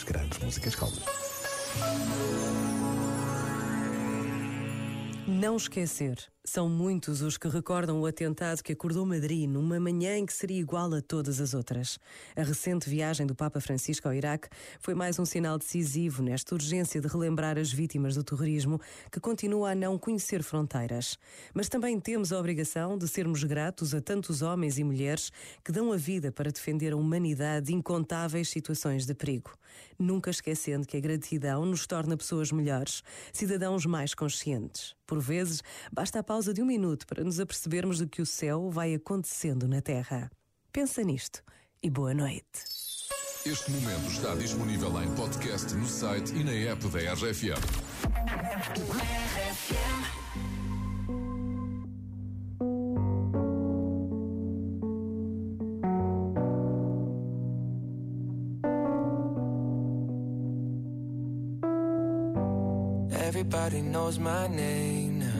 das grandes músicas calmas. Não esquecer. São muitos os que recordam o atentado que acordou Madrid numa manhã em que seria igual a todas as outras. A recente viagem do Papa Francisco ao Iraque foi mais um sinal decisivo nesta urgência de relembrar as vítimas do terrorismo que continua a não conhecer fronteiras. Mas também temos a obrigação de sermos gratos a tantos homens e mulheres que dão a vida para defender a humanidade de incontáveis situações de perigo. Nunca esquecendo que a gratidão nos torna pessoas melhores, cidadãos mais conscientes. Por vezes, basta a pausa de um minuto para nos apercebermos do que o céu vai acontecendo na Terra. Pensa nisto e boa noite. Este momento está disponível em podcast no site e na app da RFM. Everybody knows my name now,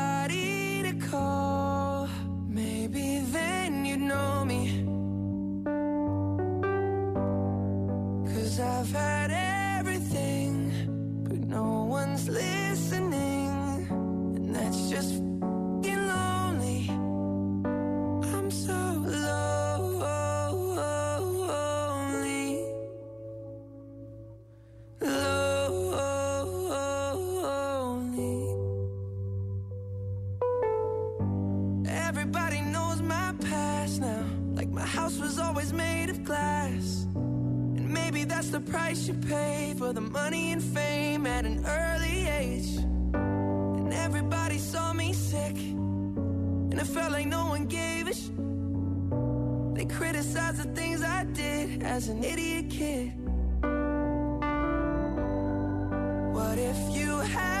past now. Like my house was always made of glass. And maybe that's the price you pay for the money and fame at an early age. And everybody saw me sick. And it felt like no one gave a sh. They criticized the things I did as an idiot kid. What if you had